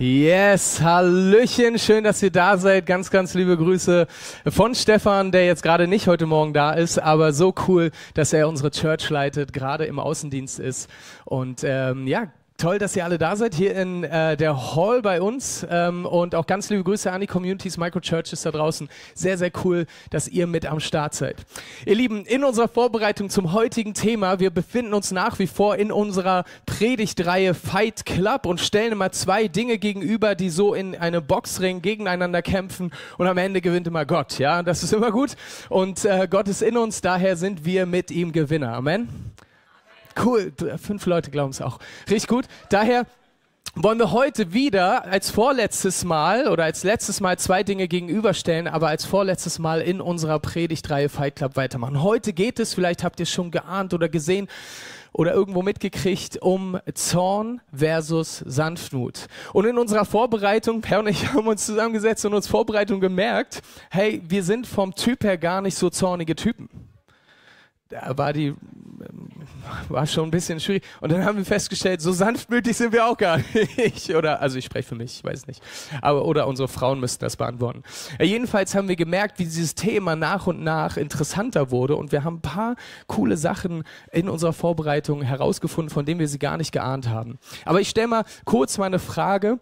Yes, Hallöchen, schön, dass ihr da seid. Ganz, ganz liebe Grüße von Stefan, der jetzt gerade nicht heute Morgen da ist, aber so cool, dass er unsere Church leitet, gerade im Außendienst ist. Und ähm, ja, Toll, dass ihr alle da seid, hier in äh, der Hall bei uns. Ähm, und auch ganz liebe Grüße an die Communities, Microchurches da draußen. Sehr, sehr cool, dass ihr mit am Start seid. Ihr Lieben, in unserer Vorbereitung zum heutigen Thema, wir befinden uns nach wie vor in unserer Predigtreihe Fight Club und stellen immer zwei Dinge gegenüber, die so in einem Boxring gegeneinander kämpfen. Und am Ende gewinnt immer Gott. Ja, das ist immer gut. Und äh, Gott ist in uns, daher sind wir mit ihm Gewinner. Amen. Cool, fünf Leute glauben es auch. Richtig gut. Daher wollen wir heute wieder als vorletztes Mal oder als letztes Mal zwei Dinge gegenüberstellen, aber als vorletztes Mal in unserer Predigtreihe Fight Club weitermachen. Heute geht es, vielleicht habt ihr es schon geahnt oder gesehen oder irgendwo mitgekriegt, um Zorn versus Sanftmut. Und in unserer Vorbereitung, Per und ich haben uns zusammengesetzt und uns Vorbereitung gemerkt, hey, wir sind vom Typ her gar nicht so zornige Typen da war die war schon ein bisschen schwierig. Und dann haben wir festgestellt, so sanftmütig sind wir auch gar nicht. Oder, also ich spreche für mich, ich weiß nicht. Aber, oder unsere Frauen müssten das beantworten. Ja, jedenfalls haben wir gemerkt, wie dieses Thema nach und nach interessanter wurde. Und wir haben ein paar coole Sachen in unserer Vorbereitung herausgefunden, von denen wir sie gar nicht geahnt haben. Aber ich stelle mal kurz mal eine Frage.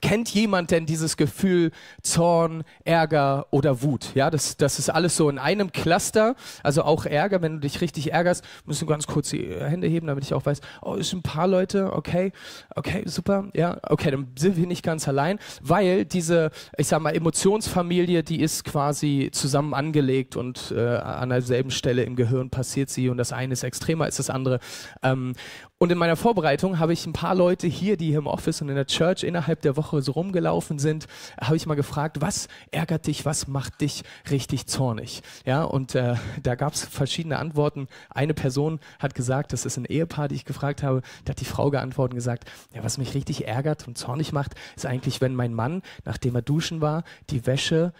Kennt jemand denn dieses Gefühl Zorn, Ärger oder Wut? Ja, das, das ist alles so in einem Cluster. Also auch Ärger, wenn du dich richtig ärgerst, du ganz kurz die Hände heben, damit ich auch weiß, oh, es sind ein paar Leute, okay, okay, super, ja, okay, dann sind wir nicht ganz allein, weil diese, ich sag mal, Emotionsfamilie, die ist quasi zusammen angelegt und äh, an derselben Stelle im Gehirn passiert sie und das eine ist extremer als das andere. Ähm, und in meiner Vorbereitung habe ich ein paar Leute hier, die hier im Office und in der Church innerhalb der Woche so rumgelaufen sind, habe ich mal gefragt, was ärgert dich, was macht dich richtig zornig? Ja, und äh, da gab es verschiedene Antworten. Eine Person hat gesagt, das ist ein Ehepaar, die ich gefragt habe, da hat die Frau geantwortet und gesagt, ja, was mich richtig ärgert und zornig macht, ist eigentlich, wenn mein Mann, nachdem er duschen war, die Wäsche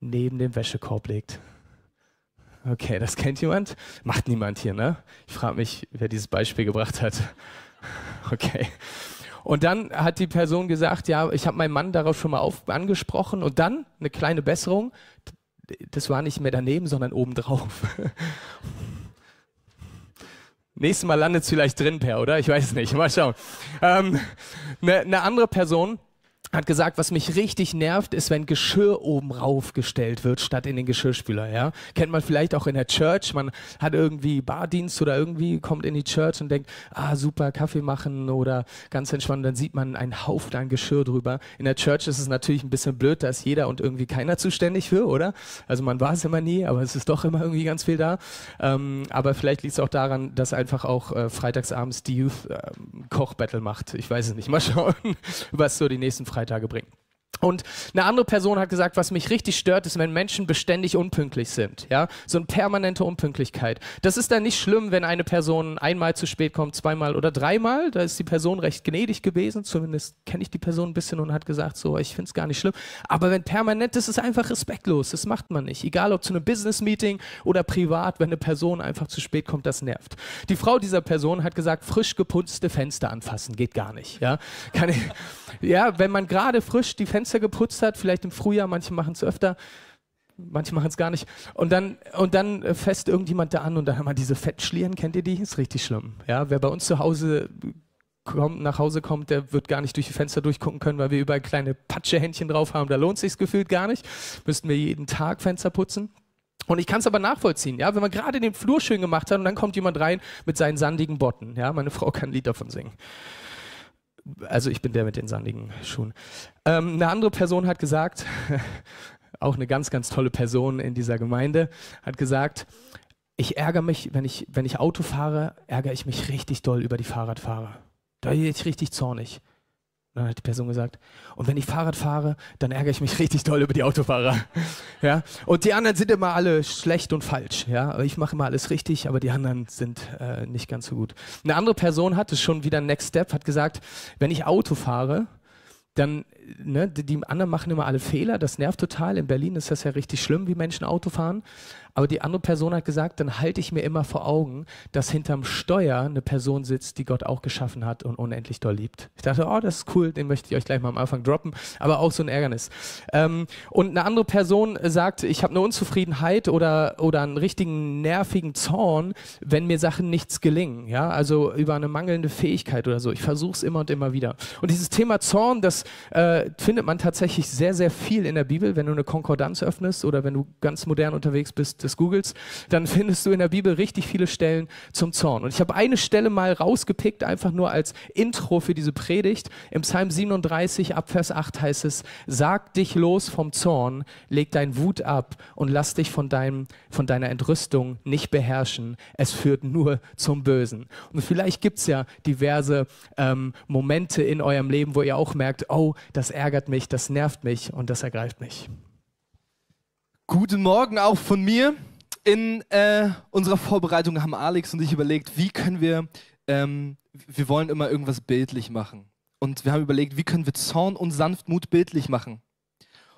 neben dem Wäschekorb legt. Okay, das kennt jemand? Macht niemand hier, ne? Ich frage mich, wer dieses Beispiel gebracht hat. Okay. Und dann hat die Person gesagt, ja, ich habe meinen Mann darauf schon mal auf, angesprochen und dann eine kleine Besserung. Das war nicht mehr daneben, sondern obendrauf. Nächstes Mal landet es vielleicht drin, Per, oder? Ich weiß nicht. Mal schauen. Ähm, eine, eine andere Person hat gesagt, was mich richtig nervt, ist, wenn Geschirr oben raufgestellt wird, statt in den Geschirrspüler, ja. Kennt man vielleicht auch in der Church, man hat irgendwie Bardienst oder irgendwie kommt in die Church und denkt, ah, super, Kaffee machen oder ganz entspannt, dann sieht man einen Haufen an Geschirr drüber. In der Church ist es natürlich ein bisschen blöd, da ist jeder und irgendwie keiner zuständig für, oder? Also man war es immer nie, aber es ist doch immer irgendwie ganz viel da. Ähm, aber vielleicht liegt es auch daran, dass einfach auch äh, freitagsabends die Youth äh, Kochbattle macht. Ich weiß es nicht. Mal schauen, was so die nächsten Freitags Freitage bringen. Und eine andere Person hat gesagt, was mich richtig stört, ist, wenn Menschen beständig unpünktlich sind. Ja, so eine permanente Unpünktlichkeit. Das ist dann nicht schlimm, wenn eine Person einmal zu spät kommt, zweimal oder dreimal. Da ist die Person recht gnädig gewesen. Zumindest kenne ich die Person ein bisschen und hat gesagt, so, ich finde es gar nicht schlimm. Aber wenn permanent, das ist einfach respektlos. Das macht man nicht. Egal ob zu einem Business-Meeting oder privat, wenn eine Person einfach zu spät kommt, das nervt. Die Frau dieser Person hat gesagt, frisch geputzte Fenster anfassen geht gar nicht. Ja, Kann ich, ja wenn man gerade frisch die Fenster geputzt hat, vielleicht im Frühjahr, manche machen es öfter, manche machen es gar nicht. Und dann, und dann fässt irgendjemand da an und dann haben wir diese Fettschlieren, kennt ihr die? Ist richtig schlimm. Ja, wer bei uns zu Hause kommt, nach Hause kommt, der wird gar nicht durch die Fenster durchgucken können, weil wir überall kleine Patschehändchen drauf haben. Da lohnt sich gefühlt gar nicht. Müssten wir jeden Tag Fenster putzen. Und ich kann es aber nachvollziehen, ja, wenn man gerade den Flur schön gemacht hat und dann kommt jemand rein mit seinen sandigen Botten, ja, meine Frau kann ein Lied davon singen. Also ich bin der mit den sandigen Schuhen. Ähm, eine andere Person hat gesagt, auch eine ganz, ganz tolle Person in dieser Gemeinde, hat gesagt, ich ärgere mich, wenn ich, wenn ich Auto fahre, ärgere ich mich richtig doll über die Fahrradfahrer. Da bin ich richtig zornig dann hat die Person gesagt, und wenn ich Fahrrad fahre, dann ärgere ich mich richtig doll über die Autofahrer. ja? Und die anderen sind immer alle schlecht und falsch. Ja? Ich mache immer alles richtig, aber die anderen sind äh, nicht ganz so gut. Eine andere Person hat es schon wieder Next Step, hat gesagt, wenn ich Auto fahre, dann, ne, die, die anderen machen immer alle Fehler, das nervt total. In Berlin ist das ja richtig schlimm, wie Menschen Auto fahren. Aber die andere Person hat gesagt, dann halte ich mir immer vor Augen, dass hinterm Steuer eine Person sitzt, die Gott auch geschaffen hat und unendlich doll liebt. Ich dachte, oh, das ist cool, den möchte ich euch gleich mal am Anfang droppen, aber auch so ein Ärgernis. Ähm, und eine andere Person sagt, ich habe eine Unzufriedenheit oder, oder einen richtigen nervigen Zorn, wenn mir Sachen nichts gelingen. Ja? Also über eine mangelnde Fähigkeit oder so. Ich versuche es immer und immer wieder. Und dieses Thema Zorn, das äh, findet man tatsächlich sehr, sehr viel in der Bibel, wenn du eine Konkordanz öffnest oder wenn du ganz modern unterwegs bist des Googles, dann findest du in der Bibel richtig viele Stellen zum Zorn. Und ich habe eine Stelle mal rausgepickt, einfach nur als Intro für diese Predigt. Im Psalm 37 ab Vers 8 heißt es, sag dich los vom Zorn, leg dein Wut ab und lass dich von, deinem, von deiner Entrüstung nicht beherrschen. Es führt nur zum Bösen. Und vielleicht gibt es ja diverse ähm, Momente in eurem Leben, wo ihr auch merkt, oh, das ärgert mich, das nervt mich und das ergreift mich. Guten Morgen auch von mir. In äh, unserer Vorbereitung haben Alex und ich überlegt, wie können wir, ähm, wir wollen immer irgendwas bildlich machen. Und wir haben überlegt, wie können wir Zorn und Sanftmut bildlich machen.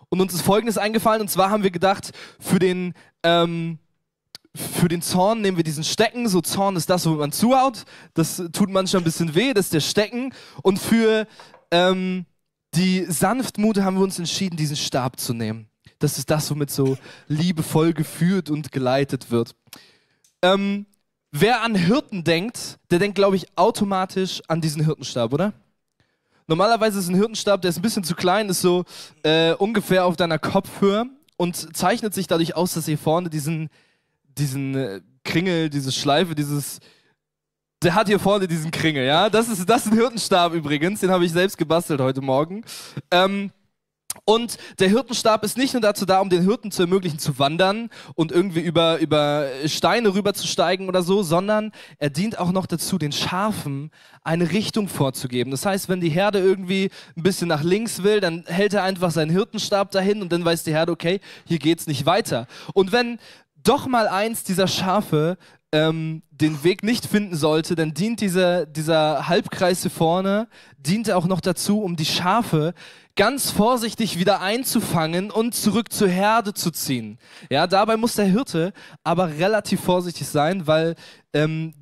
Und uns ist Folgendes eingefallen, und zwar haben wir gedacht, für den, ähm, für den Zorn nehmen wir diesen Stecken. So Zorn ist das, wo man zuhaut. Das tut manchmal ein bisschen weh, das ist der Stecken. Und für ähm, die Sanftmut haben wir uns entschieden, diesen Stab zu nehmen. Das ist das, womit so liebevoll geführt und geleitet wird. Ähm, wer an Hirten denkt, der denkt, glaube ich, automatisch an diesen Hirtenstab, oder? Normalerweise ist ein Hirtenstab, der ist ein bisschen zu klein, ist so äh, ungefähr auf deiner Kopfhöhe und zeichnet sich dadurch aus, dass hier vorne diesen, diesen äh, Kringel, diese Schleife, dieses, der hat hier vorne diesen Kringel, ja. Das ist, das ist ein Hirtenstab übrigens, den habe ich selbst gebastelt heute Morgen. Ähm, und der Hirtenstab ist nicht nur dazu da, um den Hirten zu ermöglichen zu wandern und irgendwie über, über Steine rüberzusteigen oder so, sondern er dient auch noch dazu, den Schafen eine Richtung vorzugeben. Das heißt, wenn die Herde irgendwie ein bisschen nach links will, dann hält er einfach seinen Hirtenstab dahin und dann weiß die Herde, okay, hier geht's nicht weiter. Und wenn doch mal eins dieser Schafe ähm, den Weg nicht finden sollte, dann dient dieser, dieser Halbkreis hier vorne, dient auch noch dazu, um die Schafe ganz vorsichtig wieder einzufangen und zurück zur Herde zu ziehen. Ja, dabei muss der Hirte aber relativ vorsichtig sein, weil ähm,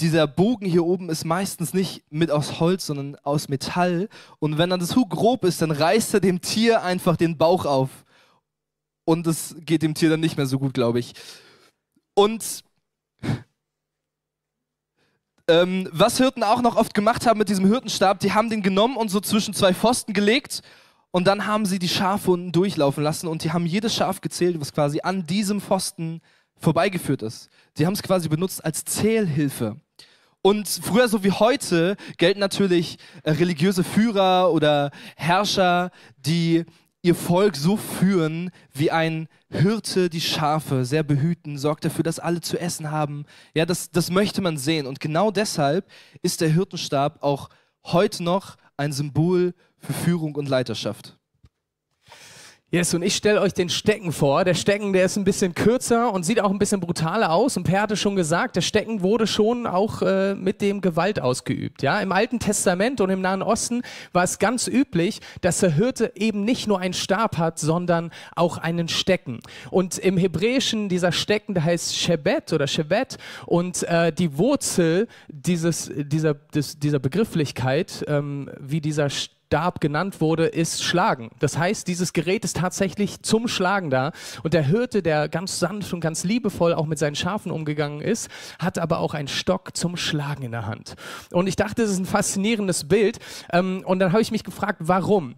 dieser Bogen hier oben ist meistens nicht mit aus Holz, sondern aus Metall. Und wenn dann das zu grob ist, dann reißt er dem Tier einfach den Bauch auf. Und es geht dem Tier dann nicht mehr so gut, glaube ich. Und ähm, was Hirten auch noch oft gemacht haben mit diesem Hirtenstab, die haben den genommen und so zwischen zwei Pfosten gelegt und dann haben sie die Schafe unten durchlaufen lassen und die haben jedes Schaf gezählt, was quasi an diesem Pfosten vorbeigeführt ist. Die haben es quasi benutzt als Zählhilfe. Und früher so wie heute gelten natürlich äh, religiöse Führer oder Herrscher, die ihr Volk so führen, wie ein Hirte die Schafe sehr behüten, sorgt dafür, dass alle zu essen haben. Ja, das, das möchte man sehen. Und genau deshalb ist der Hirtenstab auch heute noch ein Symbol für Führung und Leiterschaft. Yes, und ich stelle euch den Stecken vor. Der Stecken, der ist ein bisschen kürzer und sieht auch ein bisschen brutaler aus. Und Per hatte schon gesagt, der Stecken wurde schon auch äh, mit dem Gewalt ausgeübt. Ja, im Alten Testament und im Nahen Osten war es ganz üblich, dass der Hirte eben nicht nur einen Stab hat, sondern auch einen Stecken. Und im Hebräischen dieser Stecken, der heißt Shebet oder Shebet. Und äh, die Wurzel dieses, dieser, des, dieser Begrifflichkeit, ähm, wie dieser Stecken Stab genannt wurde, ist Schlagen. Das heißt, dieses Gerät ist tatsächlich zum Schlagen da. Und der Hirte, der ganz sanft und ganz liebevoll auch mit seinen Schafen umgegangen ist, hat aber auch einen Stock zum Schlagen in der Hand. Und ich dachte, das ist ein faszinierendes Bild. Ähm, und dann habe ich mich gefragt, warum?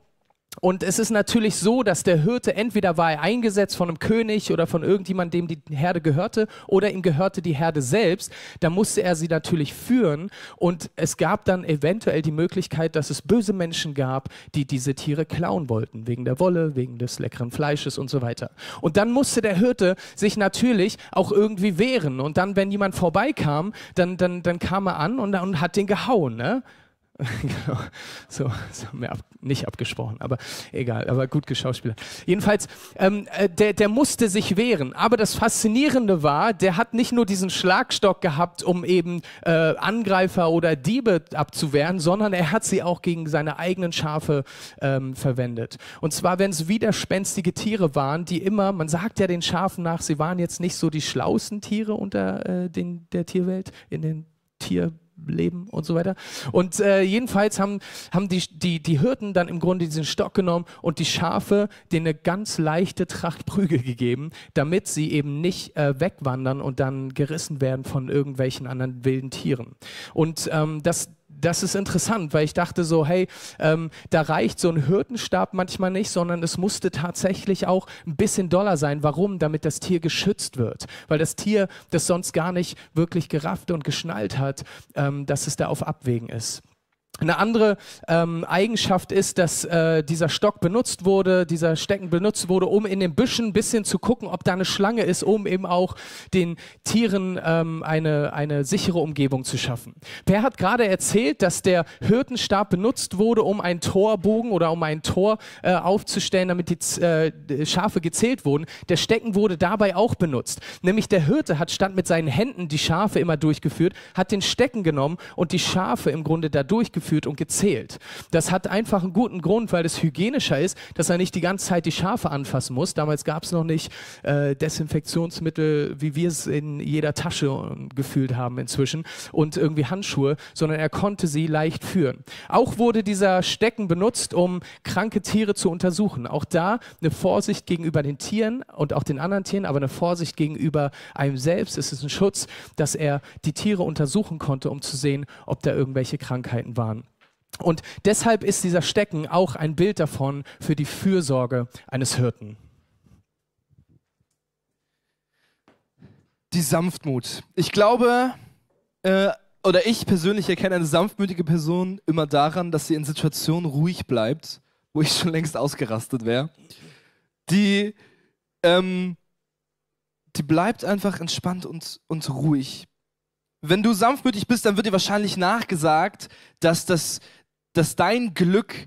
Und es ist natürlich so, dass der Hirte entweder war er eingesetzt von einem König oder von irgendjemandem, dem die Herde gehörte, oder ihm gehörte die Herde selbst. Da musste er sie natürlich führen. Und es gab dann eventuell die Möglichkeit, dass es böse Menschen gab, die diese Tiere klauen wollten, wegen der Wolle, wegen des leckeren Fleisches und so weiter. Und dann musste der Hirte sich natürlich auch irgendwie wehren. Und dann, wenn jemand vorbeikam, dann, dann, dann kam er an und, und hat den gehauen. Ne? genau. So, so haben wir ab, nicht abgesprochen, aber egal, aber gut geschauspielert. Jedenfalls, ähm, äh, der, der musste sich wehren. Aber das Faszinierende war, der hat nicht nur diesen Schlagstock gehabt, um eben äh, Angreifer oder Diebe abzuwehren, sondern er hat sie auch gegen seine eigenen Schafe ähm, verwendet. Und zwar, wenn es widerspenstige Tiere waren, die immer, man sagt ja den Schafen nach, sie waren jetzt nicht so die schlauesten Tiere unter äh, den, der Tierwelt, in den Tier leben und so weiter. Und äh, jedenfalls haben, haben die, die, die Hirten dann im Grunde diesen Stock genommen und die Schafe denen eine ganz leichte Tracht Prügel gegeben, damit sie eben nicht äh, wegwandern und dann gerissen werden von irgendwelchen anderen wilden Tieren. Und ähm, das, das ist interessant, weil ich dachte so, hey, ähm, da reicht so ein Hirtenstab manchmal nicht, sondern es musste tatsächlich auch ein bisschen doller sein. Warum? Damit das Tier geschützt wird. Weil das Tier das sonst gar nicht wirklich gerafft und geschnallt hat, ähm, dass es da auf Abwägen ist. Eine andere ähm, Eigenschaft ist, dass äh, dieser Stock benutzt wurde, dieser Stecken benutzt wurde, um in den Büschen ein bisschen zu gucken, ob da eine Schlange ist, um eben auch den Tieren ähm, eine, eine sichere Umgebung zu schaffen. Per hat gerade erzählt, dass der Hirtenstab benutzt wurde, um einen Torbogen oder um ein Tor äh, aufzustellen, damit die äh, Schafe gezählt wurden. Der Stecken wurde dabei auch benutzt. Nämlich der Hirte hat statt mit seinen Händen die Schafe immer durchgeführt, hat den Stecken genommen und die Schafe im Grunde da durchgeführt geführt und gezählt. Das hat einfach einen guten Grund, weil es hygienischer ist, dass er nicht die ganze Zeit die Schafe anfassen muss. Damals gab es noch nicht äh, Desinfektionsmittel, wie wir es in jeder Tasche äh, gefühlt haben inzwischen und irgendwie Handschuhe, sondern er konnte sie leicht führen. Auch wurde dieser Stecken benutzt, um kranke Tiere zu untersuchen. Auch da eine Vorsicht gegenüber den Tieren und auch den anderen Tieren, aber eine Vorsicht gegenüber einem selbst. Es ist ein Schutz, dass er die Tiere untersuchen konnte, um zu sehen, ob da irgendwelche Krankheiten waren. Und deshalb ist dieser Stecken auch ein Bild davon für die Fürsorge eines Hirten. Die Sanftmut. Ich glaube, äh, oder ich persönlich erkenne eine sanftmütige Person immer daran, dass sie in Situationen ruhig bleibt, wo ich schon längst ausgerastet wäre. Die, ähm, die bleibt einfach entspannt und, und ruhig. Wenn du sanftmütig bist, dann wird dir wahrscheinlich nachgesagt, dass das, dass dein Glück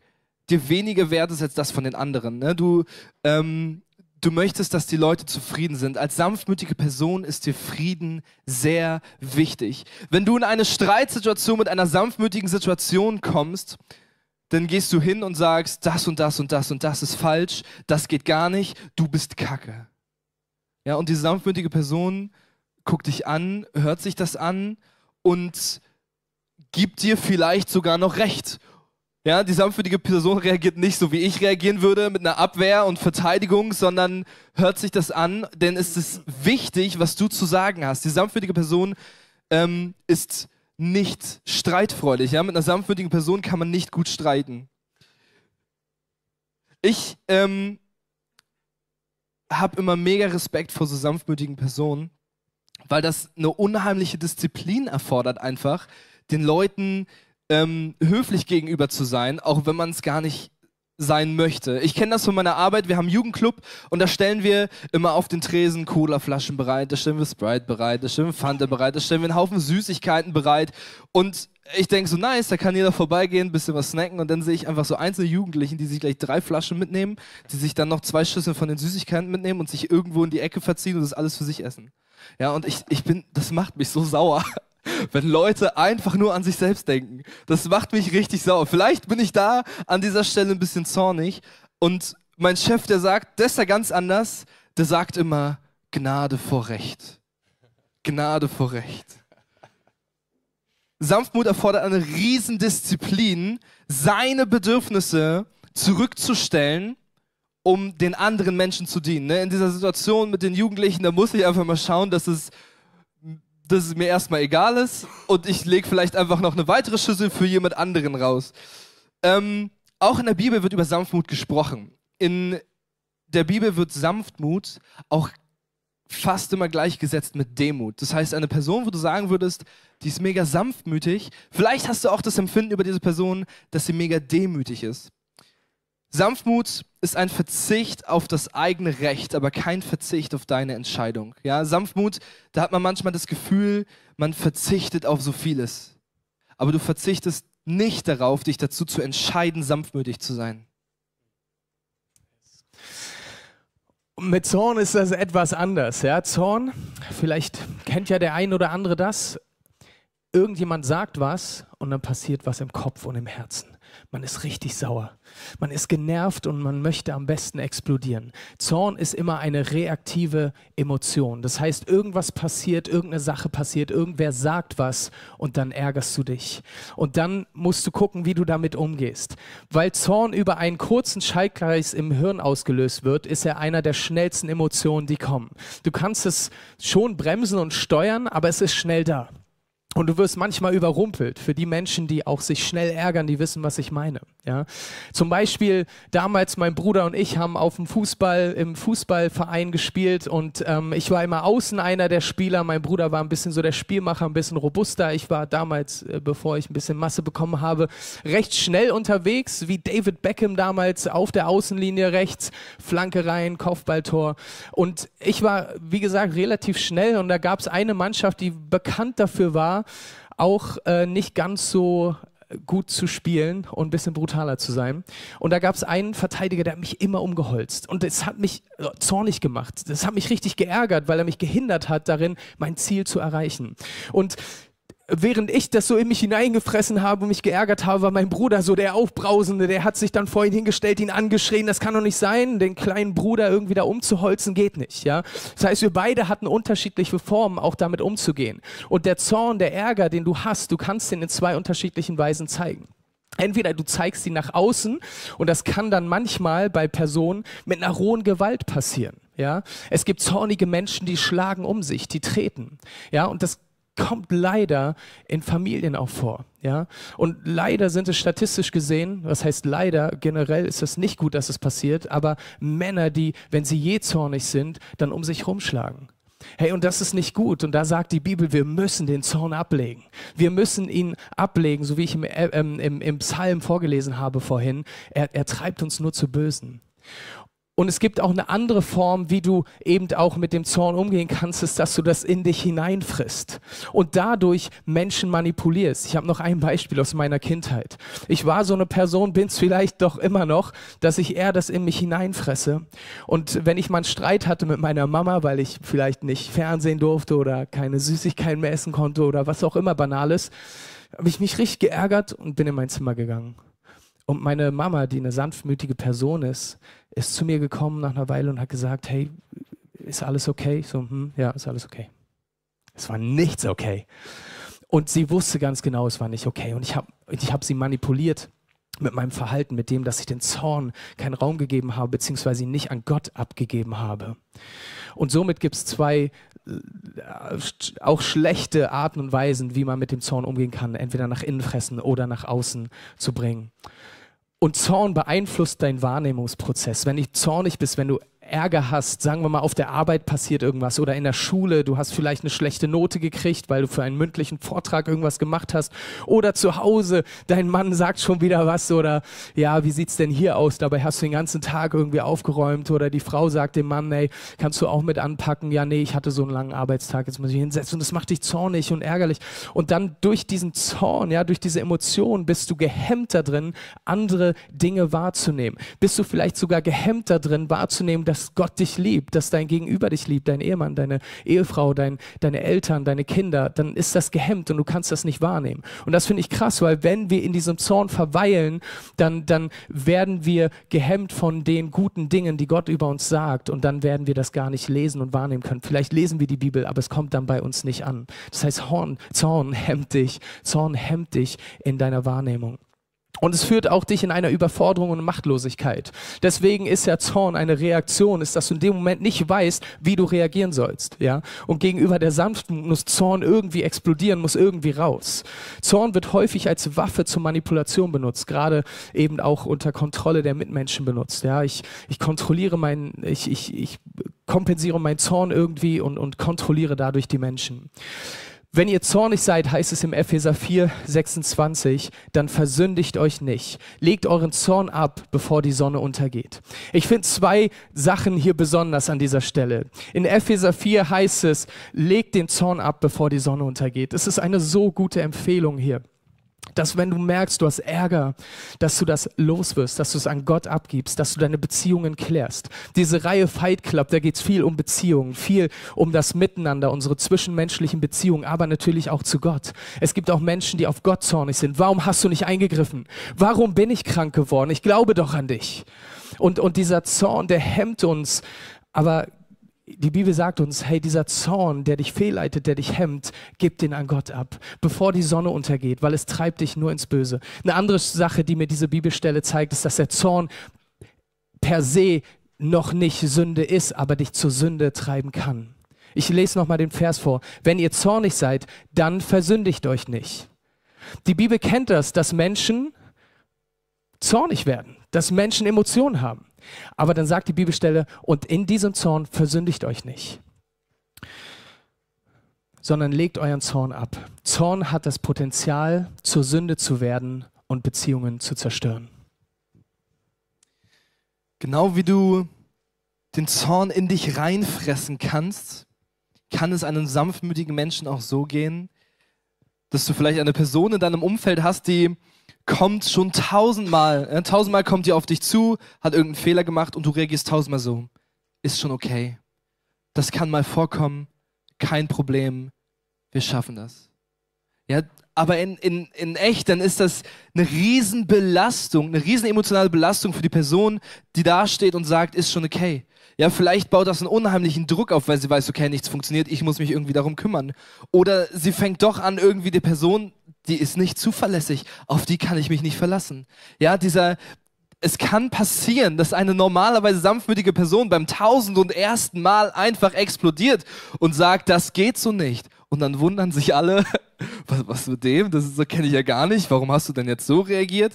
dir weniger wert ist als das von den anderen. Ne? Du, ähm, du möchtest, dass die Leute zufrieden sind. Als sanftmütige Person ist dir Frieden sehr wichtig. Wenn du in eine Streitsituation mit einer sanftmütigen Situation kommst, dann gehst du hin und sagst, das und das und das und das ist falsch, das geht gar nicht, du bist Kacke. Ja, und diese sanftmütige Person guckt dich an, hört sich das an und gibt dir vielleicht sogar noch recht ja, die sanftmütige Person reagiert nicht so, wie ich reagieren würde, mit einer Abwehr und Verteidigung, sondern hört sich das an, denn es ist wichtig, was du zu sagen hast. Die sanftmütige Person ähm, ist nicht streitfreudig. Ja? Mit einer sanftmütigen Person kann man nicht gut streiten. Ich ähm, habe immer mega Respekt vor so sanftmütigen Personen, weil das eine unheimliche Disziplin erfordert, einfach den Leuten ähm, höflich gegenüber zu sein, auch wenn man es gar nicht sein möchte. Ich kenne das von meiner Arbeit. Wir haben einen Jugendclub und da stellen wir immer auf den Tresen Cola-Flaschen bereit, da stellen wir Sprite bereit, da stellen wir Fanta bereit, da stellen wir einen Haufen Süßigkeiten bereit. Und ich denke so, nice, da kann jeder vorbeigehen, ein bisschen was snacken und dann sehe ich einfach so einzelne Jugendlichen, die sich gleich drei Flaschen mitnehmen, die sich dann noch zwei Schüsseln von den Süßigkeiten mitnehmen und sich irgendwo in die Ecke verziehen und das alles für sich essen. Ja, und ich, ich bin, das macht mich so sauer wenn Leute einfach nur an sich selbst denken. Das macht mich richtig sauer. Vielleicht bin ich da an dieser Stelle ein bisschen zornig und mein Chef, der sagt, das ist ja ganz anders, der sagt immer Gnade vor Recht. Gnade vor Recht. Sanftmut erfordert eine Riesendisziplin, seine Bedürfnisse zurückzustellen, um den anderen Menschen zu dienen. Ne? In dieser Situation mit den Jugendlichen, da muss ich einfach mal schauen, dass es dass es mir erstmal egal ist und ich lege vielleicht einfach noch eine weitere Schüssel für jemand anderen raus. Ähm, auch in der Bibel wird über Sanftmut gesprochen. In der Bibel wird Sanftmut auch fast immer gleichgesetzt mit Demut. Das heißt, eine Person, wo du sagen würdest, die ist mega sanftmütig, vielleicht hast du auch das Empfinden über diese Person, dass sie mega demütig ist. Sanftmut ist ein Verzicht auf das eigene Recht, aber kein Verzicht auf deine Entscheidung. Ja, Sanftmut, da hat man manchmal das Gefühl, man verzichtet auf so vieles. Aber du verzichtest nicht darauf, dich dazu zu entscheiden, sanftmütig zu sein. Mit Zorn ist das etwas anders. Ja? Zorn, vielleicht kennt ja der ein oder andere das. Irgendjemand sagt was und dann passiert was im Kopf und im Herzen. Man ist richtig sauer. Man ist genervt und man möchte am besten explodieren. Zorn ist immer eine reaktive Emotion. Das heißt, irgendwas passiert, irgendeine Sache passiert, irgendwer sagt was und dann ärgerst du dich. Und dann musst du gucken, wie du damit umgehst. Weil Zorn über einen kurzen Schaltkreis im Hirn ausgelöst wird, ist er einer der schnellsten Emotionen, die kommen. Du kannst es schon bremsen und steuern, aber es ist schnell da. Und du wirst manchmal überrumpelt. Für die Menschen, die auch sich schnell ärgern, die wissen, was ich meine. Ja? Zum Beispiel damals mein Bruder und ich haben auf dem Fußball im Fußballverein gespielt und ähm, ich war immer außen einer der Spieler. Mein Bruder war ein bisschen so der Spielmacher, ein bisschen robuster. Ich war damals, äh, bevor ich ein bisschen Masse bekommen habe, recht schnell unterwegs, wie David Beckham damals auf der Außenlinie rechts, Flanke rein, Kopfballtor. Und ich war, wie gesagt, relativ schnell und da gab es eine Mannschaft, die bekannt dafür war, auch äh, nicht ganz so gut zu spielen und ein bisschen brutaler zu sein. Und da gab es einen Verteidiger, der hat mich immer umgeholzt. Und das hat mich äh, zornig gemacht. Das hat mich richtig geärgert, weil er mich gehindert hat darin, mein Ziel zu erreichen. Und während ich das so in mich hineingefressen habe und mich geärgert habe, war mein Bruder so der Aufbrausende, der hat sich dann vor ihn hingestellt, ihn angeschrien, das kann doch nicht sein, den kleinen Bruder irgendwie da umzuholzen geht nicht, ja. Das heißt, wir beide hatten unterschiedliche Formen, auch damit umzugehen. Und der Zorn, der Ärger, den du hast, du kannst den in zwei unterschiedlichen Weisen zeigen. Entweder du zeigst ihn nach außen und das kann dann manchmal bei Personen mit einer rohen Gewalt passieren. Ja, es gibt zornige Menschen, die schlagen um sich, die treten. Ja, und das kommt leider in Familien auch vor. Ja? Und leider sind es statistisch gesehen, was heißt leider, generell ist es nicht gut, dass es passiert, aber Männer, die, wenn sie je zornig sind, dann um sich rumschlagen. Hey, und das ist nicht gut. Und da sagt die Bibel, wir müssen den Zorn ablegen. Wir müssen ihn ablegen, so wie ich im, äh, im, im Psalm vorgelesen habe vorhin. Er, er treibt uns nur zu Bösen. Und es gibt auch eine andere Form, wie du eben auch mit dem Zorn umgehen kannst, ist, dass du das in dich hineinfrisst und dadurch Menschen manipulierst. Ich habe noch ein Beispiel aus meiner Kindheit. Ich war so eine Person, bin es vielleicht doch immer noch, dass ich eher das in mich hineinfresse. Und wenn ich mal einen Streit hatte mit meiner Mama, weil ich vielleicht nicht Fernsehen durfte oder keine Süßigkeiten mehr essen konnte oder was auch immer Banales, habe ich mich richtig geärgert und bin in mein Zimmer gegangen. Und meine Mama, die eine sanftmütige Person ist, ist zu mir gekommen nach einer Weile und hat gesagt, hey, ist alles okay? Ich so, hm, ja, ist alles okay. Es war nichts okay. Und sie wusste ganz genau, es war nicht okay. Und ich habe ich hab sie manipuliert mit meinem Verhalten, mit dem, dass ich den Zorn keinen Raum gegeben habe, beziehungsweise ihn nicht an Gott abgegeben habe. Und somit gibt es zwei äh, auch schlechte Arten und Weisen, wie man mit dem Zorn umgehen kann, entweder nach innen fressen oder nach außen zu bringen. Und Zorn beeinflusst deinen Wahrnehmungsprozess. Wenn du zornig bist, wenn du Ärger hast, sagen wir mal, auf der Arbeit passiert irgendwas oder in der Schule, du hast vielleicht eine schlechte Note gekriegt, weil du für einen mündlichen Vortrag irgendwas gemacht hast oder zu Hause, dein Mann sagt schon wieder was oder ja, wie sieht's denn hier aus? Dabei hast du den ganzen Tag irgendwie aufgeräumt oder die Frau sagt dem Mann, ey, kannst du auch mit anpacken? Ja, nee, ich hatte so einen langen Arbeitstag, jetzt muss ich hinsetzen und das macht dich zornig und ärgerlich und dann durch diesen Zorn, ja, durch diese Emotionen bist du gehemmt da drin, andere Dinge wahrzunehmen. Bist du vielleicht sogar gehemmt da drin wahrzunehmen, dass dass Gott dich liebt, dass dein Gegenüber dich liebt, dein Ehemann, deine Ehefrau, dein, deine Eltern, deine Kinder, dann ist das gehemmt und du kannst das nicht wahrnehmen. Und das finde ich krass, weil wenn wir in diesem Zorn verweilen, dann, dann werden wir gehemmt von den guten Dingen, die Gott über uns sagt und dann werden wir das gar nicht lesen und wahrnehmen können. Vielleicht lesen wir die Bibel, aber es kommt dann bei uns nicht an. Das heißt, Horn, Zorn hemmt dich, Zorn hemmt dich in deiner Wahrnehmung. Und es führt auch dich in einer Überforderung und Machtlosigkeit. Deswegen ist ja Zorn eine Reaktion, ist, dass du in dem Moment nicht weißt, wie du reagieren sollst, ja. Und gegenüber der Sanftmut muss Zorn irgendwie explodieren, muss irgendwie raus. Zorn wird häufig als Waffe zur Manipulation benutzt, gerade eben auch unter Kontrolle der Mitmenschen benutzt, ja. Ich, ich kontrolliere meinen, ich, ich, ich kompensiere meinen Zorn irgendwie und, und kontrolliere dadurch die Menschen. Wenn ihr zornig seid, heißt es im Epheser 4, 26, dann versündigt euch nicht. Legt euren Zorn ab, bevor die Sonne untergeht. Ich finde zwei Sachen hier besonders an dieser Stelle. In Epheser 4 heißt es, legt den Zorn ab, bevor die Sonne untergeht. Es ist eine so gute Empfehlung hier. Dass wenn du merkst, du hast Ärger, dass du das loswirst, dass du es an Gott abgibst, dass du deine Beziehungen klärst. Diese Reihe Fight Club, da geht es viel um Beziehungen, viel um das Miteinander, unsere zwischenmenschlichen Beziehungen, aber natürlich auch zu Gott. Es gibt auch Menschen, die auf Gott zornig sind. Warum hast du nicht eingegriffen? Warum bin ich krank geworden? Ich glaube doch an dich. Und, und dieser Zorn, der hemmt uns. Aber die Bibel sagt uns, hey, dieser Zorn, der dich fehlleitet, der dich hemmt, gib den an Gott ab, bevor die Sonne untergeht, weil es treibt dich nur ins Böse. Eine andere Sache, die mir diese Bibelstelle zeigt, ist, dass der Zorn per se noch nicht Sünde ist, aber dich zur Sünde treiben kann. Ich lese nochmal den Vers vor. Wenn ihr zornig seid, dann versündigt euch nicht. Die Bibel kennt das, dass Menschen zornig werden, dass Menschen Emotionen haben. Aber dann sagt die Bibelstelle, und in diesem Zorn versündigt euch nicht, sondern legt euren Zorn ab. Zorn hat das Potenzial, zur Sünde zu werden und Beziehungen zu zerstören. Genau wie du den Zorn in dich reinfressen kannst, kann es einem sanftmütigen Menschen auch so gehen, dass du vielleicht eine Person in deinem Umfeld hast, die kommt schon tausendmal, äh, tausendmal kommt die auf dich zu, hat irgendeinen Fehler gemacht und du reagierst tausendmal so. Ist schon okay. Das kann mal vorkommen, kein Problem, wir schaffen das. Ja, aber in, in, in echt, dann ist das eine Riesenbelastung, eine riesen emotionale Belastung für die Person, die da steht und sagt, ist schon okay. Ja, vielleicht baut das einen unheimlichen Druck auf, weil sie weiß, okay, nichts funktioniert, ich muss mich irgendwie darum kümmern. Oder sie fängt doch an, irgendwie die Person die ist nicht zuverlässig, auf die kann ich mich nicht verlassen. Ja, dieser, es kann passieren, dass eine normalerweise sanftmütige Person beim tausend und ersten Mal einfach explodiert und sagt, das geht so nicht. Und dann wundern sich alle, was, was mit dem? Das so kenne ich ja gar nicht. Warum hast du denn jetzt so reagiert?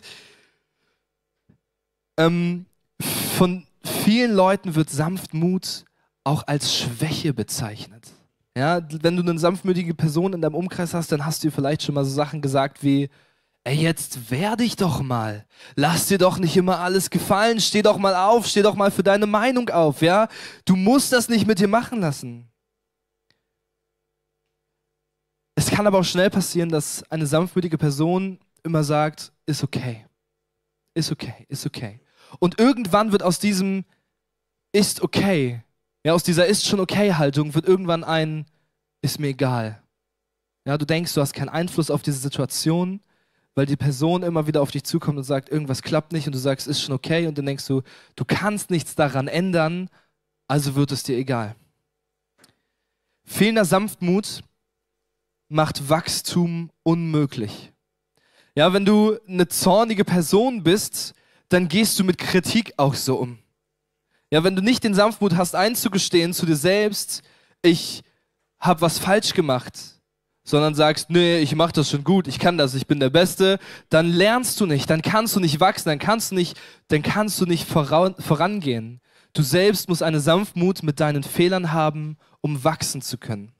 Ähm, von vielen Leuten wird Sanftmut auch als Schwäche bezeichnet. Ja, wenn du eine sanftmütige Person in deinem Umkreis hast, dann hast du vielleicht schon mal so Sachen gesagt wie, ey, jetzt wehr dich doch mal. Lass dir doch nicht immer alles gefallen. Steh doch mal auf, steh doch mal für deine Meinung auf, ja? Du musst das nicht mit dir machen lassen. Es kann aber auch schnell passieren, dass eine sanftmütige Person immer sagt, ist okay. Ist okay, ist okay. Und irgendwann wird aus diesem ist okay ja, aus dieser ist schon okay Haltung wird irgendwann ein ist mir egal. Ja, du denkst, du hast keinen Einfluss auf diese Situation, weil die Person immer wieder auf dich zukommt und sagt, irgendwas klappt nicht und du sagst, ist schon okay und dann denkst du, du kannst nichts daran ändern, also wird es dir egal. Fehlender Sanftmut macht Wachstum unmöglich. Ja, wenn du eine zornige Person bist, dann gehst du mit Kritik auch so um. Ja, wenn du nicht den Sanftmut hast, einzugestehen zu dir selbst, ich habe was falsch gemacht, sondern sagst, nee, ich mache das schon gut, ich kann das, ich bin der Beste, dann lernst du nicht, dann kannst du nicht wachsen, dann kannst du nicht, dann kannst du nicht vorangehen. Du selbst musst eine Sanftmut mit deinen Fehlern haben, um wachsen zu können.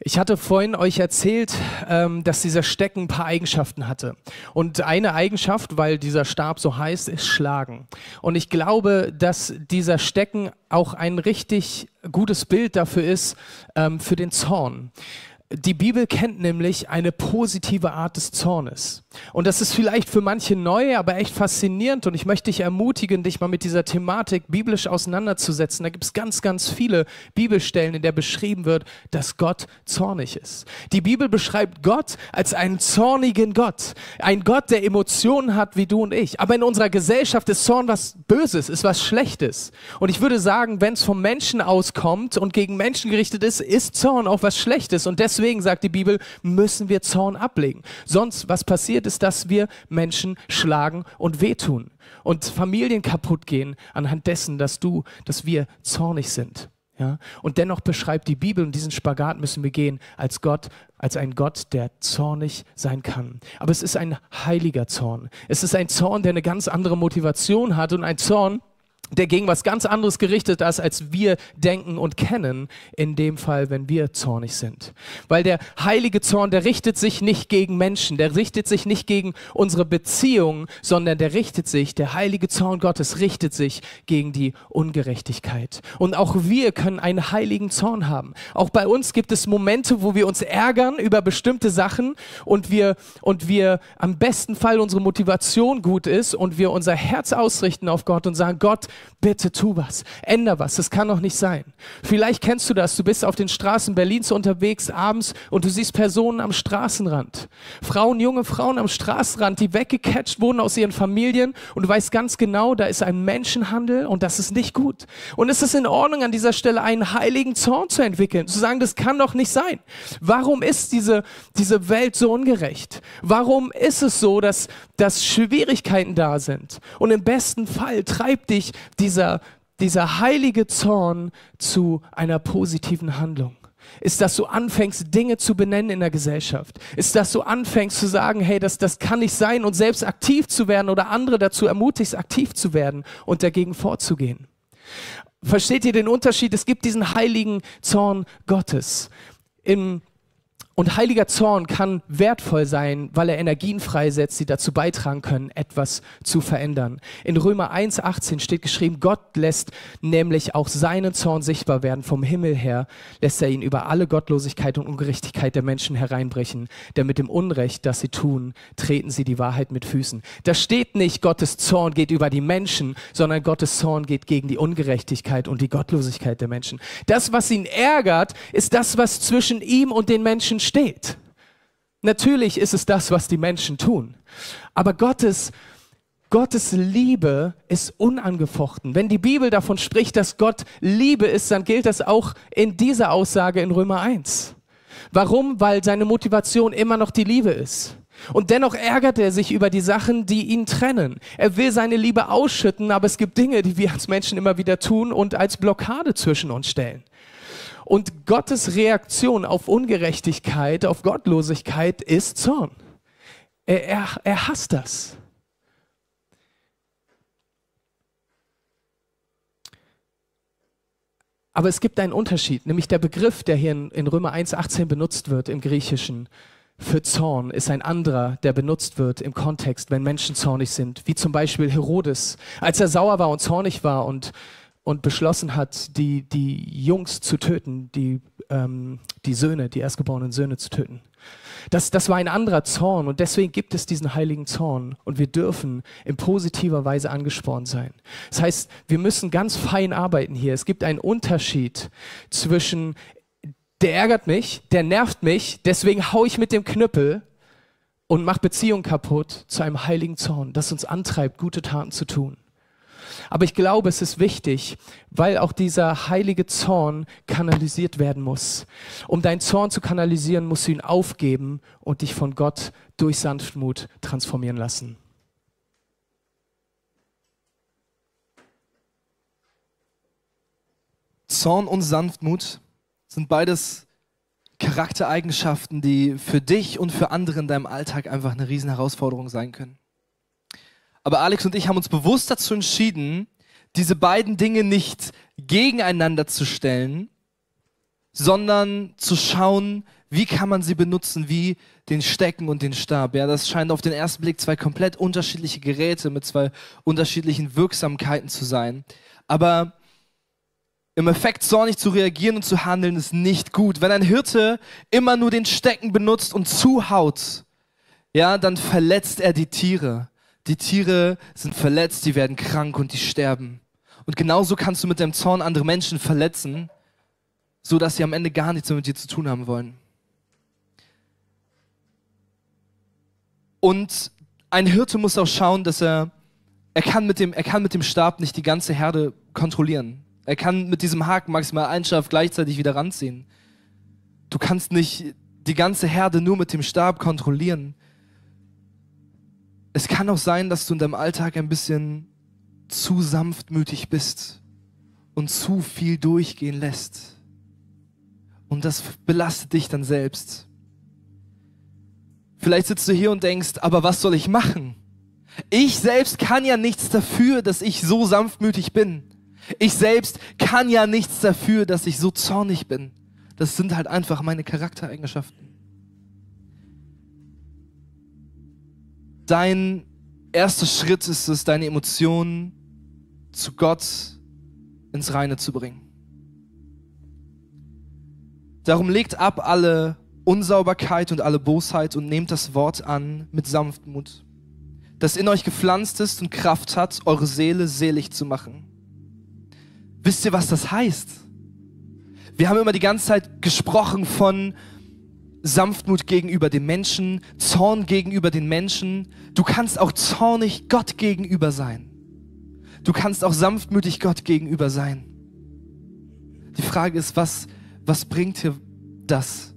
Ich hatte vorhin euch erzählt, ähm, dass dieser Stecken ein paar Eigenschaften hatte. Und eine Eigenschaft, weil dieser Stab so heißt, ist Schlagen. Und ich glaube, dass dieser Stecken auch ein richtig gutes Bild dafür ist, ähm, für den Zorn. Die Bibel kennt nämlich eine positive Art des Zornes. Und das ist vielleicht für manche neu, aber echt faszinierend. Und ich möchte dich ermutigen, dich mal mit dieser Thematik biblisch auseinanderzusetzen. Da gibt es ganz, ganz viele Bibelstellen, in der beschrieben wird, dass Gott zornig ist. Die Bibel beschreibt Gott als einen zornigen Gott. Ein Gott, der Emotionen hat wie du und ich. Aber in unserer Gesellschaft ist Zorn was Böses, ist was Schlechtes. Und ich würde sagen, wenn es vom Menschen auskommt und gegen Menschen gerichtet ist, ist Zorn auch was Schlechtes. Und deswegen deswegen sagt die Bibel, müssen wir Zorn ablegen. Sonst, was passiert ist, dass wir Menschen schlagen und wehtun und Familien kaputt gehen anhand dessen, dass du, dass wir zornig sind. Ja? Und dennoch beschreibt die Bibel, und diesen Spagat müssen wir gehen, als Gott, als ein Gott, der zornig sein kann. Aber es ist ein heiliger Zorn. Es ist ein Zorn, der eine ganz andere Motivation hat und ein Zorn, der gegen was ganz anderes gerichtet ist, als wir denken und kennen, in dem Fall, wenn wir zornig sind. Weil der heilige Zorn, der richtet sich nicht gegen Menschen, der richtet sich nicht gegen unsere Beziehungen, sondern der richtet sich, der heilige Zorn Gottes richtet sich gegen die Ungerechtigkeit. Und auch wir können einen heiligen Zorn haben. Auch bei uns gibt es Momente, wo wir uns ärgern über bestimmte Sachen und wir, und wir am besten Fall unsere Motivation gut ist und wir unser Herz ausrichten auf Gott und sagen, Gott, bitte tu was, änder was, das kann doch nicht sein. Vielleicht kennst du das, du bist auf den Straßen Berlins unterwegs abends und du siehst Personen am Straßenrand. Frauen, junge Frauen am Straßenrand, die weggecatcht wurden aus ihren Familien und du weißt ganz genau, da ist ein Menschenhandel und das ist nicht gut. Und es ist in Ordnung, an dieser Stelle einen heiligen Zorn zu entwickeln, zu sagen, das kann doch nicht sein. Warum ist diese, diese Welt so ungerecht? Warum ist es so, dass, dass Schwierigkeiten da sind? Und im besten Fall treibt dich dieser, dieser heilige Zorn zu einer positiven Handlung? Ist, dass du anfängst, Dinge zu benennen in der Gesellschaft? Ist, dass du anfängst zu sagen, hey, das, das kann nicht sein und selbst aktiv zu werden oder andere dazu ermutigst, aktiv zu werden und dagegen vorzugehen? Versteht ihr den Unterschied? Es gibt diesen heiligen Zorn Gottes. Im und heiliger Zorn kann wertvoll sein, weil er Energien freisetzt, die dazu beitragen können, etwas zu verändern. In Römer 1,18 steht geschrieben, Gott lässt nämlich auch seinen Zorn sichtbar werden. Vom Himmel her lässt er ihn über alle Gottlosigkeit und Ungerechtigkeit der Menschen hereinbrechen. Denn mit dem Unrecht, das sie tun, treten sie die Wahrheit mit Füßen. Da steht nicht, Gottes Zorn geht über die Menschen, sondern Gottes Zorn geht gegen die Ungerechtigkeit und die Gottlosigkeit der Menschen. Das, was ihn ärgert, ist das, was zwischen ihm und den Menschen steht. Natürlich ist es das, was die Menschen tun. Aber Gottes, Gottes Liebe ist unangefochten. Wenn die Bibel davon spricht, dass Gott Liebe ist, dann gilt das auch in dieser Aussage in Römer 1. Warum? Weil seine Motivation immer noch die Liebe ist. Und dennoch ärgert er sich über die Sachen, die ihn trennen. Er will seine Liebe ausschütten, aber es gibt Dinge, die wir als Menschen immer wieder tun und als Blockade zwischen uns stellen. Und Gottes Reaktion auf Ungerechtigkeit, auf Gottlosigkeit ist Zorn. Er, er, er hasst das. Aber es gibt einen Unterschied, nämlich der Begriff, der hier in, in Römer 1,18 benutzt wird im Griechischen für Zorn, ist ein anderer, der benutzt wird im Kontext, wenn Menschen zornig sind, wie zum Beispiel Herodes, als er sauer war und zornig war und und beschlossen hat, die, die Jungs zu töten, die, ähm, die Söhne, die erstgeborenen Söhne zu töten. Das, das war ein anderer Zorn und deswegen gibt es diesen heiligen Zorn und wir dürfen in positiver Weise angespornt sein. Das heißt, wir müssen ganz fein arbeiten hier. Es gibt einen Unterschied zwischen, der ärgert mich, der nervt mich, deswegen hau ich mit dem Knüppel und mach Beziehungen kaputt, zu einem heiligen Zorn, das uns antreibt, gute Taten zu tun. Aber ich glaube, es ist wichtig, weil auch dieser heilige Zorn kanalisiert werden muss. Um deinen Zorn zu kanalisieren, musst du ihn aufgeben und dich von Gott durch Sanftmut transformieren lassen. Zorn und Sanftmut sind beides Charaktereigenschaften, die für dich und für andere in deinem Alltag einfach eine riesen Herausforderung sein können. Aber Alex und ich haben uns bewusst dazu entschieden, diese beiden Dinge nicht gegeneinander zu stellen, sondern zu schauen, wie kann man sie benutzen, wie den Stecken und den Stab. Ja, das scheint auf den ersten Blick zwei komplett unterschiedliche Geräte mit zwei unterschiedlichen Wirksamkeiten zu sein. Aber im Effekt zornig zu reagieren und zu handeln ist nicht gut. Wenn ein Hirte immer nur den Stecken benutzt und zuhaut, ja, dann verletzt er die Tiere. Die Tiere sind verletzt, die werden krank und die sterben. Und genauso kannst du mit deinem Zorn andere Menschen verletzen, so dass sie am Ende gar nichts mehr mit dir zu tun haben wollen. Und ein Hirte muss auch schauen, dass er, er kann mit dem, er kann mit dem Stab nicht die ganze Herde kontrollieren. Er kann mit diesem Haken maximal ein Schaf gleichzeitig wieder ranziehen. Du kannst nicht die ganze Herde nur mit dem Stab kontrollieren. Es kann auch sein, dass du in deinem Alltag ein bisschen zu sanftmütig bist und zu viel durchgehen lässt. Und das belastet dich dann selbst. Vielleicht sitzt du hier und denkst, aber was soll ich machen? Ich selbst kann ja nichts dafür, dass ich so sanftmütig bin. Ich selbst kann ja nichts dafür, dass ich so zornig bin. Das sind halt einfach meine Charaktereigenschaften. Dein erster Schritt ist es, deine Emotionen zu Gott ins Reine zu bringen. Darum legt ab alle Unsauberkeit und alle Bosheit und nehmt das Wort an mit Sanftmut, das in euch gepflanzt ist und Kraft hat, eure Seele selig zu machen. Wisst ihr, was das heißt? Wir haben immer die ganze Zeit gesprochen von Sanftmut gegenüber den Menschen, Zorn gegenüber den Menschen. Du kannst auch zornig Gott gegenüber sein. Du kannst auch sanftmütig Gott gegenüber sein. Die Frage ist, was, was bringt dir das?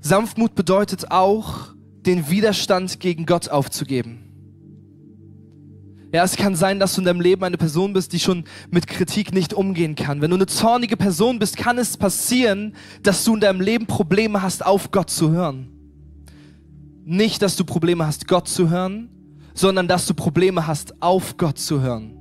Sanftmut bedeutet auch, den Widerstand gegen Gott aufzugeben. Ja, es kann sein, dass du in deinem Leben eine Person bist, die schon mit Kritik nicht umgehen kann. Wenn du eine zornige Person bist, kann es passieren, dass du in deinem Leben Probleme hast, auf Gott zu hören. Nicht, dass du Probleme hast, Gott zu hören, sondern dass du Probleme hast, auf Gott zu hören.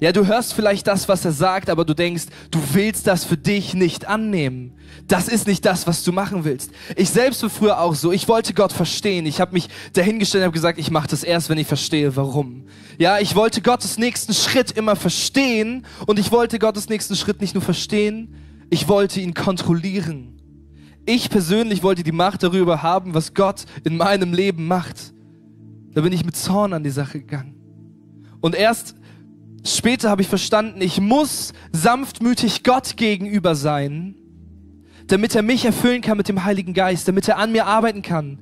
Ja, du hörst vielleicht das, was er sagt, aber du denkst, du willst das für dich nicht annehmen. Das ist nicht das, was du machen willst. Ich selbst war früher auch so. Ich wollte Gott verstehen. Ich habe mich dahingestellt und habe gesagt, ich mache das erst, wenn ich verstehe, warum. Ja, ich wollte Gottes nächsten Schritt immer verstehen und ich wollte Gottes nächsten Schritt nicht nur verstehen, ich wollte ihn kontrollieren. Ich persönlich wollte die Macht darüber haben, was Gott in meinem Leben macht. Da bin ich mit Zorn an die Sache gegangen. Und erst Später habe ich verstanden, ich muss sanftmütig Gott gegenüber sein, damit er mich erfüllen kann mit dem Heiligen Geist, damit er an mir arbeiten kann.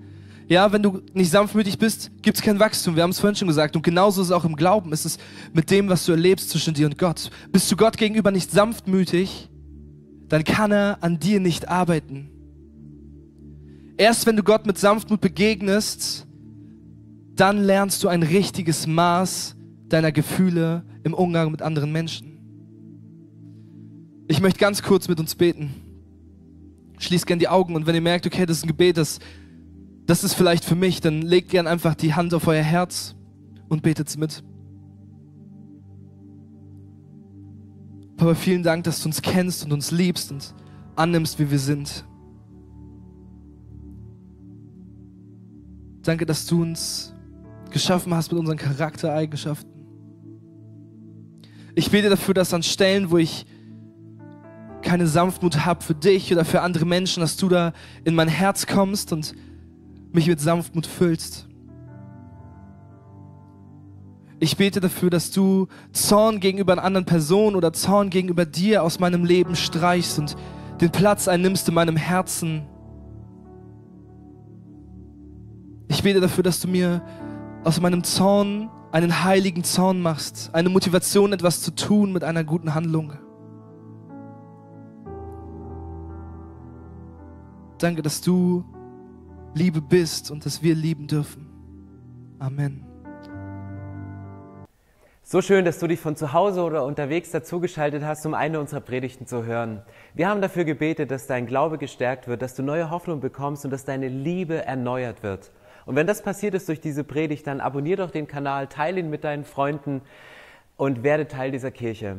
Ja, wenn du nicht sanftmütig bist, gibt es kein Wachstum. Wir haben es vorhin schon gesagt. Und genauso ist es auch im Glauben. Es ist mit dem, was du erlebst zwischen dir und Gott. Bist du Gott gegenüber nicht sanftmütig, dann kann er an dir nicht arbeiten. Erst wenn du Gott mit Sanftmut begegnest, dann lernst du ein richtiges Maß deiner Gefühle im Umgang mit anderen Menschen. Ich möchte ganz kurz mit uns beten. Schließt gern die Augen und wenn ihr merkt, okay, das ist ein Gebet, das, das ist vielleicht für mich, dann legt gern einfach die Hand auf euer Herz und betet es mit. Papa, vielen Dank, dass du uns kennst und uns liebst und annimmst, wie wir sind. Danke, dass du uns geschaffen hast mit unseren Charaktereigenschaften. Ich bete dafür, dass an Stellen, wo ich keine Sanftmut habe für dich oder für andere Menschen, dass du da in mein Herz kommst und mich mit Sanftmut füllst. Ich bete dafür, dass du Zorn gegenüber einer anderen Person oder Zorn gegenüber dir aus meinem Leben streichst und den Platz einnimmst in meinem Herzen. Ich bete dafür, dass du mir aus meinem Zorn einen heiligen Zorn machst, eine Motivation, etwas zu tun mit einer guten Handlung. Danke, dass du Liebe bist und dass wir lieben dürfen. Amen. So schön, dass du dich von zu Hause oder unterwegs dazugeschaltet hast, um eine unserer Predigten zu hören. Wir haben dafür gebetet, dass dein Glaube gestärkt wird, dass du neue Hoffnung bekommst und dass deine Liebe erneuert wird. Und wenn das passiert ist durch diese Predigt, dann abonniere doch den Kanal, teile ihn mit deinen Freunden und werde Teil dieser Kirche.